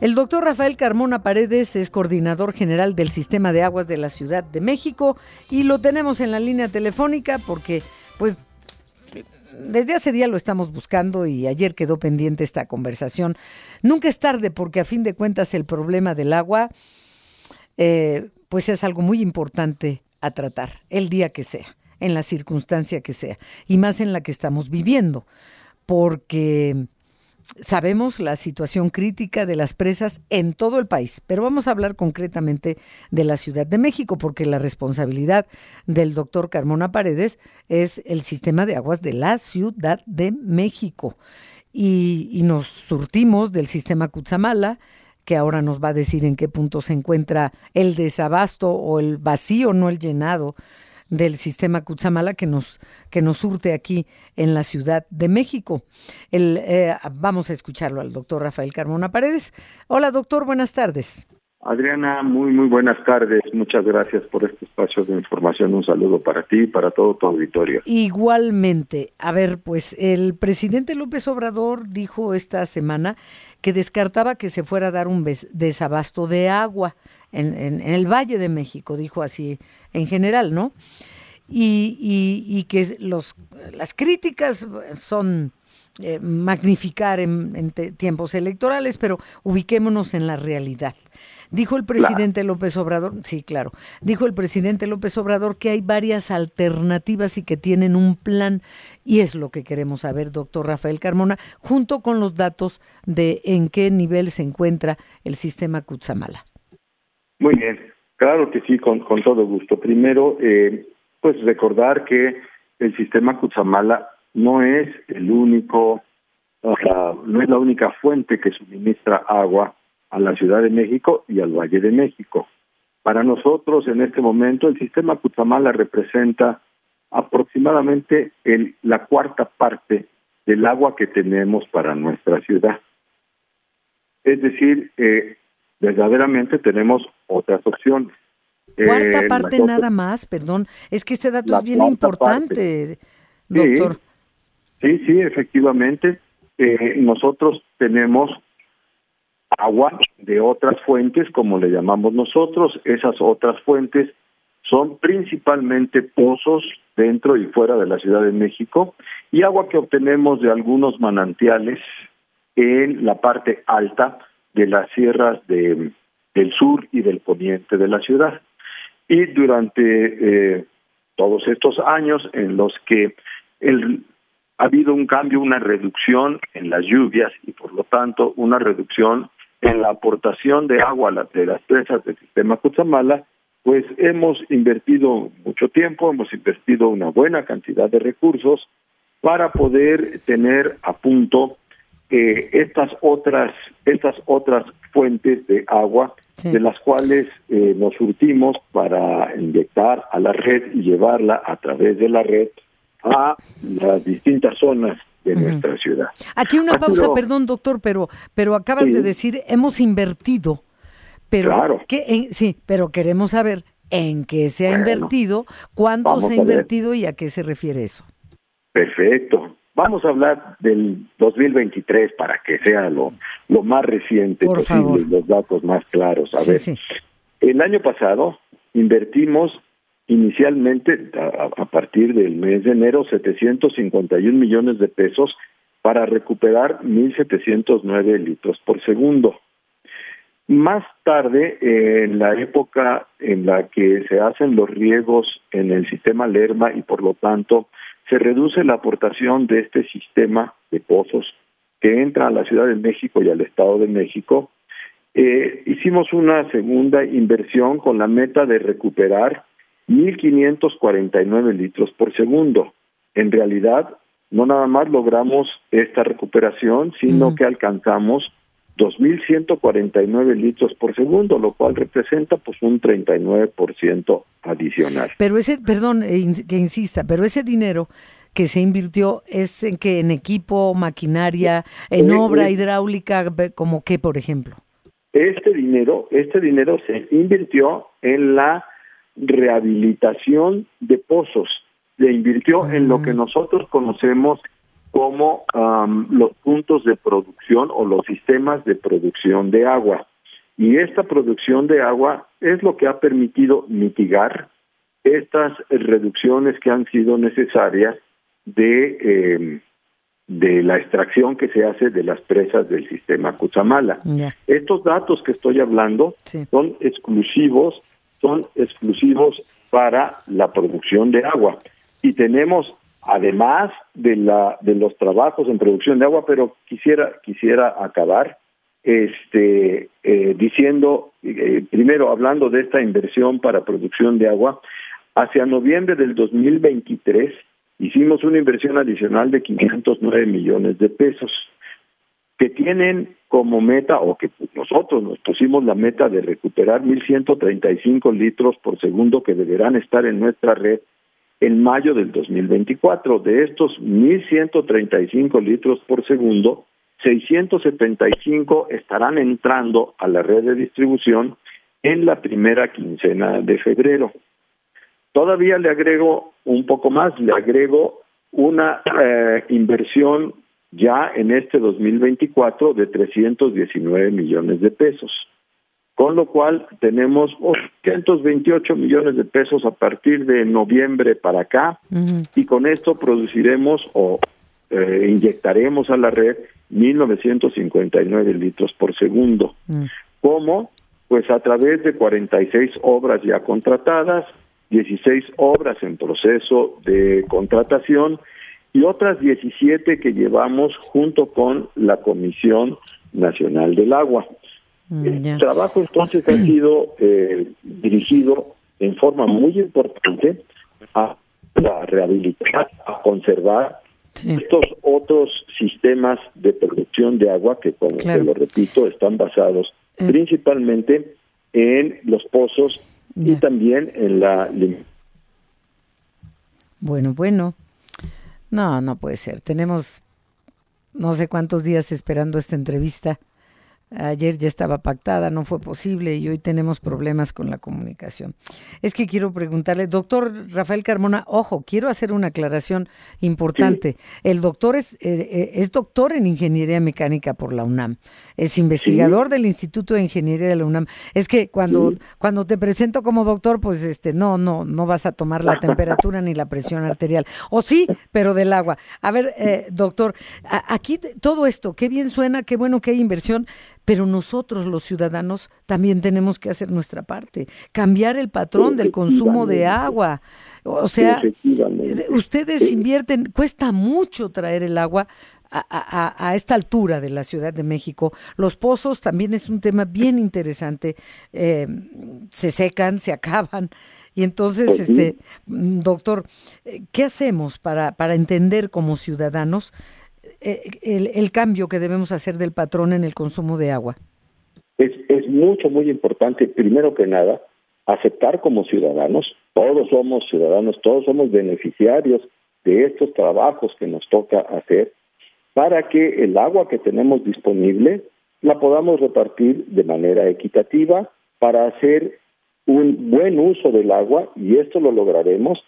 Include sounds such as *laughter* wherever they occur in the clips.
El doctor Rafael Carmona Paredes es coordinador general del Sistema de Aguas de la Ciudad de México y lo tenemos en la línea telefónica porque, pues, desde hace día lo estamos buscando y ayer quedó pendiente esta conversación. Nunca es tarde porque a fin de cuentas el problema del agua, eh, pues es algo muy importante a tratar, el día que sea, en la circunstancia que sea, y más en la que estamos viviendo, porque Sabemos la situación crítica de las presas en todo el país, pero vamos a hablar concretamente de la Ciudad de México, porque la responsabilidad del doctor Carmona Paredes es el sistema de aguas de la Ciudad de México. Y, nos surtimos del sistema Cutzamala, que ahora nos va a decir en qué punto se encuentra el desabasto o el vacío, no el llenado del sistema Cutzamala que nos, que nos surte aquí en la Ciudad de México. El, eh, vamos a escucharlo al doctor Rafael Carmona Paredes. Hola doctor, buenas tardes. Adriana, muy, muy buenas tardes. Muchas gracias por este espacio de información. Un saludo para ti y para todo tu auditorio. Igualmente. A ver, pues el presidente López Obrador dijo esta semana que descartaba que se fuera a dar un desabasto de agua en, en, el Valle de México, dijo así en general, ¿no? Y, y, que los, las críticas son eh, magnificar en, tiempos electorales, pero ubiquémonos en la realidad. Dijo el presidente López Obrador, sí, claro, dijo el presidente López Obrador que hay varias alternativas y que tienen un plan, y es lo que queremos saber, doctor Rafael Carmona, junto con los datos de en qué nivel se encuentra el sistema Cutzamala. Muy bien, claro que sí, con, con todo gusto. Primero, eh, pues recordar que el sistema Cutzamala no es el único, o sea, no es la única fuente que suministra agua a la Ciudad de México y al Valle de México. Para nosotros, en este momento, el sistema Cutzamala representa aproximadamente el, la cuarta parte del agua que tenemos para nuestra ciudad. Es decir, eh, verdaderamente tenemos otras opciones. Cuarta eh, parte nada más, perdón, es que este dato es bien importante, doctor. Sí, sí, efectivamente. Eh, nosotros tenemos agua de otras fuentes, como le llamamos nosotros. Esas otras fuentes son principalmente pozos dentro y fuera de la Ciudad de México y agua que obtenemos de algunos manantiales en la parte alta de las sierras de, del sur y del poniente de la ciudad. Y durante eh, todos estos años en los que el, ha habido un cambio, una reducción en las lluvias y por lo tanto una reducción en la aportación de agua de las presas del sistema Cutzamala, pues hemos invertido mucho tiempo, hemos invertido una buena cantidad de recursos para poder tener a punto eh, estas otras estas otras fuentes de agua de las cuales eh, nos surtimos para inyectar a la red y llevarla a través de la red a las distintas zonas de nuestra ciudad. Aquí una pausa, perdón doctor, pero pero acabas de decir hemos invertido, pero claro. sí, pero queremos saber en qué se ha invertido, cuánto se ha invertido y a qué se refiere eso. Perfecto. Vamos a hablar del 2023 para que sea lo, lo más reciente posible, los datos más claros. A ver, el año pasado invertimos inicialmente a, partir del mes de enero 751 millones de pesos para recuperar 1.709 litros por segundo. Más tarde, en la época en la que se hacen los riegos en el sistema Lerma y por lo tanto se reduce la aportación de este sistema de pozos que entra a la Ciudad de México y al Estado de México. Eh, hicimos una segunda inversión con la meta de recuperar 1.549 litros por segundo. En realidad, no nada más logramos esta recuperación, sino que alcanzamos 2.149 litros por segundo, lo cual representa pues un 39% adicional. Pero ese, perdón eh, que insista, pero ese dinero que se invirtió es en que en equipo, maquinaria, en obra hidráulica, como qué, por ejemplo. Este dinero, este dinero se invirtió en la rehabilitación de pozos, se invirtió en lo que ah. nosotros conocemos como los puntos de producción o los sistemas de producción de agua. Y esta producción de agua es lo que ha permitido mitigar estas reducciones que han sido necesarias de, eh, de la extracción que se hace de las presas del sistema Cuchamala. Estos datos que estoy hablando son exclusivos, son exclusivos para la producción de agua. Y tenemos además de la de los trabajos en producción de agua, pero quisiera quisiera acabar este eh, diciendo eh, primero hablando de esta inversión para producción de agua hacia noviembre del 2023 hicimos una inversión adicional de 509 millones de pesos que tienen como meta o que nosotros nos pusimos la meta de recuperar 1135 litros por segundo que deberán estar en nuestra red en mayo del 2024. De estos 1.135 litros por segundo, 675 estarán entrando a la red de distribución en la primera quincena de febrero. Todavía le agrego un poco más, le agrego una eh, inversión ya en este 2024 de 319 millones de pesos con lo cual tenemos 828 millones de pesos a partir de noviembre para acá y con esto produciremos o eh, inyectaremos a la red 1959 litros por segundo. Mm. ¿Cómo? Pues a través de 46 obras ya contratadas, 16 obras en proceso de contratación y otras 17 que llevamos junto con la Comisión Nacional del Agua. Mm, el trabajo entonces ha sido eh, dirigido en forma muy importante a la rehabilitar, a conservar estos otros sistemas de producción de agua que, como lo repito, están basados eh. principalmente en los pozos y también en la... Bueno, bueno. No, no puede ser. Tenemos no sé cuántos días esperando esta entrevista Ayer ya estaba pactada, no fue posible y hoy tenemos problemas con la comunicación. Es que quiero preguntarle, doctor Rafael Carmona, ojo, quiero hacer una aclaración importante. *clears throat* El doctor es, eh, eh, es doctor en ingeniería mecánica por la UNAM, es investigador del Instituto de Ingeniería de la UNAM. Es que cuando, cuando te presento como doctor, pues este, no, no, no vas a tomar la *laughs* temperatura ni la presión arterial. O sí, pero del agua. A ver, eh, doctor, aquí todo esto, qué bien suena, qué bueno que hay inversión pero nosotros los ciudadanos también tenemos que hacer nuestra parte, cambiar el patrón del consumo de agua. O sea, ustedes invierten, cuesta mucho traer el agua a, esta altura de la Ciudad de México. Los pozos también es un tema bien interesante. Eh, se secan, se acaban. Y entonces, este, doctor, eh, ¿qué hacemos para, para entender como ciudadanos eh, el, cambio que debemos hacer del patrón en el consumo de agua? Es, es mucho, muy importante, primero que nada, aceptar como ciudadanos, todos somos ciudadanos, todos somos beneficiarios de estos trabajos que nos toca hacer, para que el agua que tenemos disponible la podamos repartir de manera equitativa para hacer un buen uso del agua y esto lo lograremos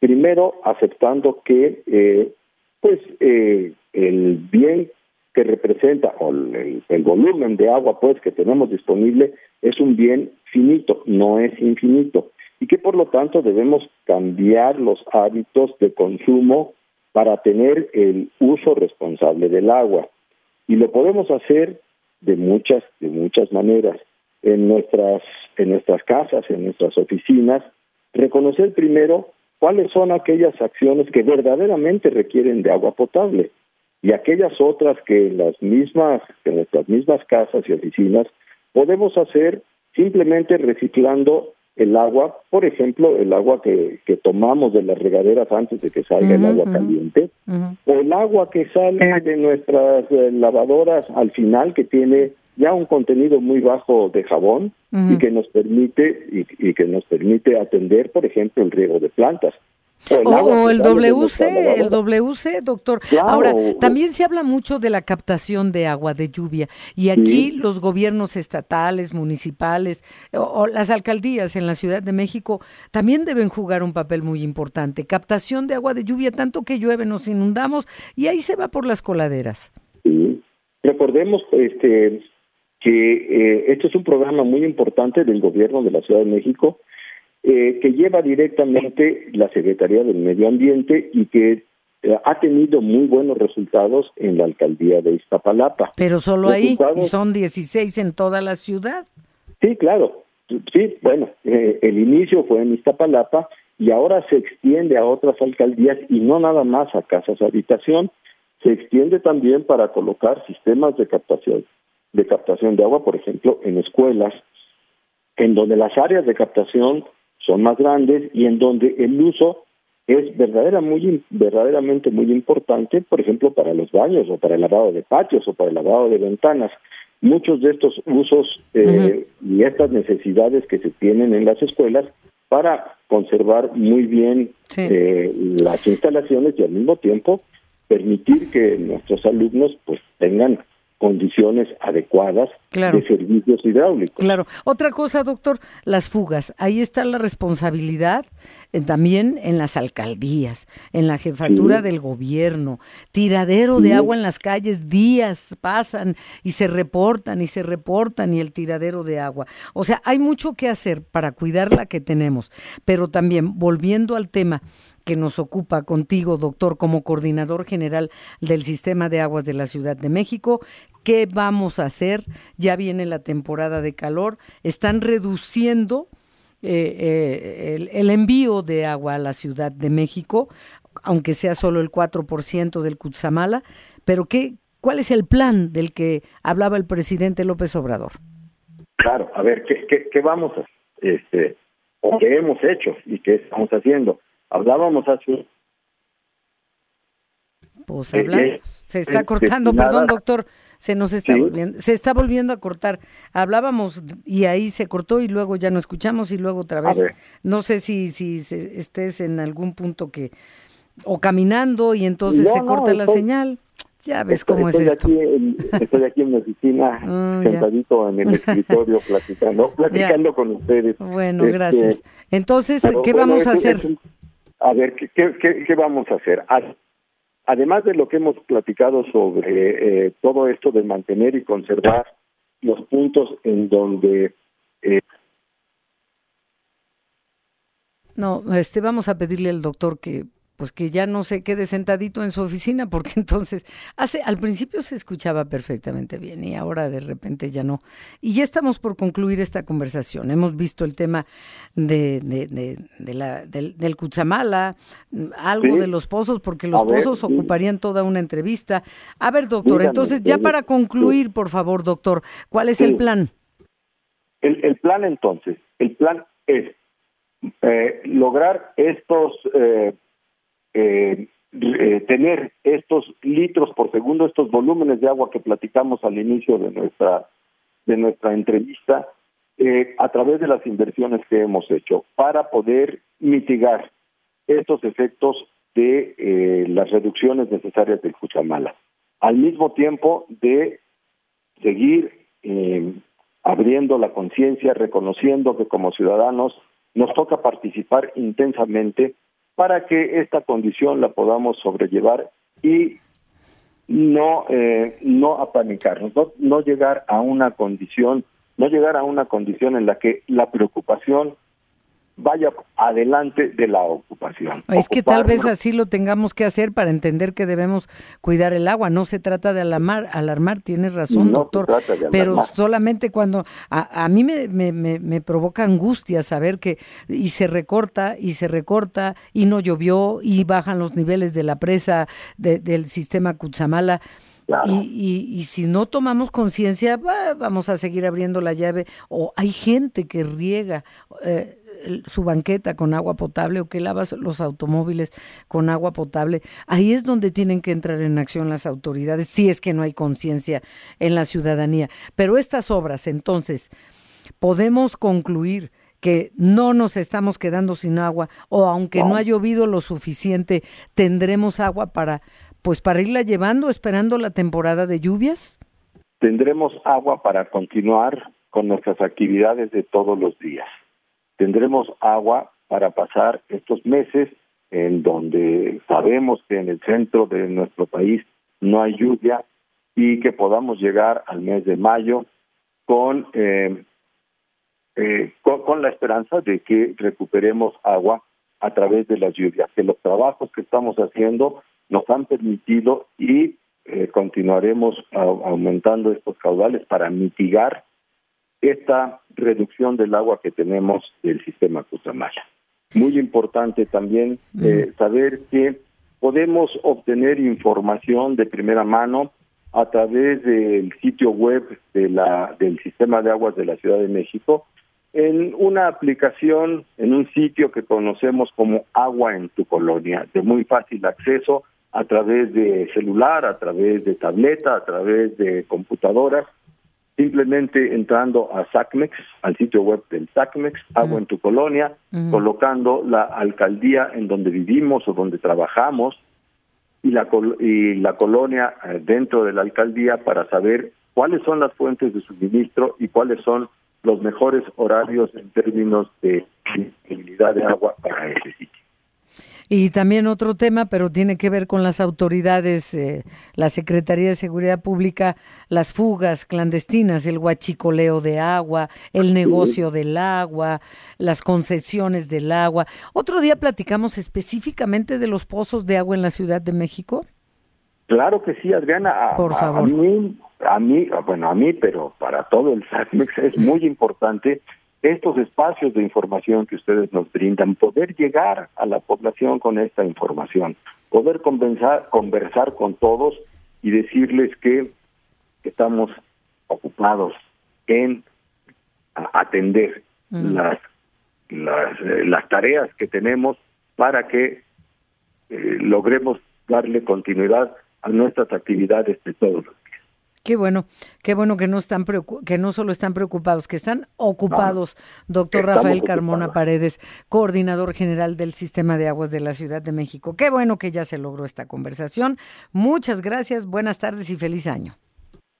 primero aceptando que eh, pues eh, el bien que representa o el, volumen de agua pues que tenemos disponible es un bien finito, no es infinito y que por lo tanto debemos cambiar los hábitos de consumo para tener el uso responsable del agua. Y lo podemos hacer de muchas de muchas maneras. En nuestras en nuestras casas, en nuestras oficinas, reconocer primero cuáles son aquellas acciones que verdaderamente requieren de agua potable y aquellas otras que en las mismas, en nuestras mismas casas y oficinas podemos hacer simplemente reciclando el agua, por ejemplo, el agua que, que tomamos de las regaderas antes de que salga el agua caliente, o el agua que sale de nuestras eh, lavadoras al final, que tiene ya un contenido muy bajo de jabón y que nos permite y, que nos permite atender, por ejemplo, el riego de plantas. O, el WC, el WC, doctor. Ahora, también se habla mucho de la captación de agua de lluvia y aquí los gobiernos estatales, municipales o, las alcaldías en la Ciudad de México también deben jugar un papel muy importante. Captación de agua de lluvia, tanto que llueve nos inundamos y ahí se va por las coladeras. Sí. Recordemos este que eh, esto es un programa muy importante del gobierno de la Ciudad de México eh, que lleva directamente la Secretaría del Medio Ambiente y que eh, ha tenido muy buenos resultados en la alcaldía de Iztapalapa. Pero solo ahí, y son 16 en toda la ciudad. Sí, claro. Sí, bueno, eh, el inicio fue en Iztapalapa y ahora se extiende a otras alcaldías y no nada más a casas de habitación, se extiende también para colocar sistemas de captación de captación de agua, por ejemplo, en escuelas, en donde las áreas de captación son más grandes y en donde el uso es verdadera muy, verdaderamente muy importante, por ejemplo, para los baños o para el lavado de patios o para el lavado de ventanas. Muchos de estos usos eh, y estas necesidades que se tienen en las escuelas para conservar muy bien eh, las instalaciones y al mismo tiempo permitir que nuestros alumnos pues tengan condiciones adecuadas de servicios hidráulicos. Claro. Otra cosa, doctor, las fugas. Ahí está la responsabilidad eh, también en las alcaldías, en la jefatura del gobierno. Tiradero de agua en las calles, días pasan y se reportan y se reportan y el tiradero de agua. O sea, hay mucho que hacer para cuidar la que tenemos, pero también volviendo al tema que nos ocupa contigo, doctor, como coordinador general del Sistema de Aguas de la Ciudad de México. ¿Qué vamos a hacer? Ya viene la temporada de calor. Están reduciendo eh, eh, el, envío de agua a la Ciudad de México, aunque sea solo el 4% del Cutzamala. Pero ¿qué, ¿cuál es el plan del que hablaba el presidente López Obrador? Claro, a ver, ¿qué, qué, vamos a este, o qué hemos hecho y qué estamos haciendo? Hablábamos hace... Pues hablamos. Se está cortando, perdón doctor, se nos está volviendo, se está volviendo a cortar. Hablábamos y ahí se cortó y luego ya no escuchamos y luego otra vez. No sé si, si estés en algún punto que, o caminando y entonces se corta la señal. Ya ves cómo es esto. estoy aquí en mi oficina, *laughs* ah, sentadito en el *laughs* escritorio, platicando, platicando con ustedes. Bueno, este, gracias. Entonces, ¿qué vamos a hacer? A ver, ¿qué, qué, qué vamos a hacer? Además de lo que hemos platicado sobre eh, todo esto de mantener y conservar los puntos en donde eh, no, este vamos a pedirle al doctor que pues que ya no se quede sentadito en su oficina, porque *laughs* entonces, hace, al principio se escuchaba perfectamente bien y ahora de repente ya no. Y ya estamos por concluir esta conversación. Hemos visto el tema de, de, la, del, del Cutzamala, algo de los pozos, porque los pozos ocuparían toda una entrevista. A ver, doctor, entonces ya para concluir, por favor, doctor, ¿cuál es el plan? El, el plan entonces, el plan es eh, lograr estos eh, eh, eh, tener estos litros por segundo, estos volúmenes de agua que platicamos al inicio de nuestra de nuestra entrevista, eh, a través de las inversiones que hemos hecho para poder mitigar estos efectos de eh, las reducciones necesarias del Cuchamala. Al mismo tiempo de seguir abriendo la conciencia, reconociendo que como ciudadanos nos toca participar intensamente para que esta condición la podamos sobrellevar y no eh, no apanicarnos, no, no llegar a una condición, no llegar a una condición en la que la preocupación vaya adelante de la ocupación. Es que tal vez así lo tengamos que hacer para entender que debemos cuidar el agua. No se trata de alarmar, alarmar tienes razón, doctor, pero solamente cuando a, a mí me, me, me, provoca angustia saber que y se recorta y se recorta y no llovió y bajan los niveles de la presa del sistema Cutzamala. Y, y, si no tomamos conciencia, vamos a seguir abriendo la llave. O hay gente que riega. Eh, su banqueta con agua potable o que lava los automóviles con agua potable. Ahí es donde tienen que entrar en acción las autoridades, si es que no hay conciencia en la ciudadanía. Pero estas obras, entonces, podemos concluir que no nos estamos quedando sin agua o aunque no, ha llovido lo suficiente, tendremos agua para pues para irla llevando esperando la temporada de lluvias? Tendremos agua para continuar con nuestras actividades de todos los días. Tendremos agua para pasar estos meses en donde sabemos que en el centro de nuestro país no hay lluvia y que podamos llegar al mes de mayo con, eh, eh, con, la esperanza de que recuperemos agua a través de las lluvias, que los trabajos que estamos haciendo nos han permitido y eh, continuaremos aumentando estos caudales para mitigar esta reducción del agua que tenemos del sistema Cusamala. Muy importante también eh, saber que podemos obtener información de primera mano a través del sitio web de la, del Sistema de Aguas de la Ciudad de México en una aplicación, en un sitio que conocemos como Agua en tu Colonia, de muy fácil acceso a través de celular, a través de tableta, a través de computadoras, simplemente entrando a SACMEX, al sitio web del SACMEX, Agua en tu Colonia, colocando la alcaldía en donde vivimos o donde trabajamos, y la, y la colonia eh, dentro de la alcaldía para saber cuáles son las fuentes de suministro y cuáles son los mejores horarios en términos de disponibilidad de agua para ese sitio. Y también otro tema, pero tiene que ver con las autoridades, eh, la Secretaría de Seguridad Pública, las fugas clandestinas, el huachicoleo de agua, el negocio del agua, las concesiones del agua. Otro día platicamos específicamente de los pozos de agua en la Ciudad de México. Claro que sí, Adriana. Por favor. A mí, bueno, a mí, pero para todo el *laughs* SACMEX es muy importante estos espacios de información que ustedes nos brindan, poder llegar a la población con esta información, poder conversar, conversar con todos y decirles que estamos ocupados en atender las, las, eh, las, tareas que tenemos para que eh, logremos darle continuidad a nuestras actividades de todos los Qué bueno, qué bueno que no están que no solo están preocupados, que están ocupados, doctor Rafael Carmona Paredes, coordinador general del Sistema de Aguas de la Ciudad de México. Qué bueno que ya se logró esta conversación. Muchas gracias, buenas tardes y feliz año.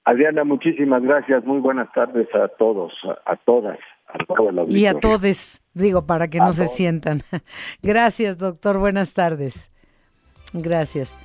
Adriana, muchísimas gracias, muy buenas tardes a todos, a, todas. A y a todos, digo, para que no se sientan. *laughs* Gracias, doctor. Buenas tardes. Gracias.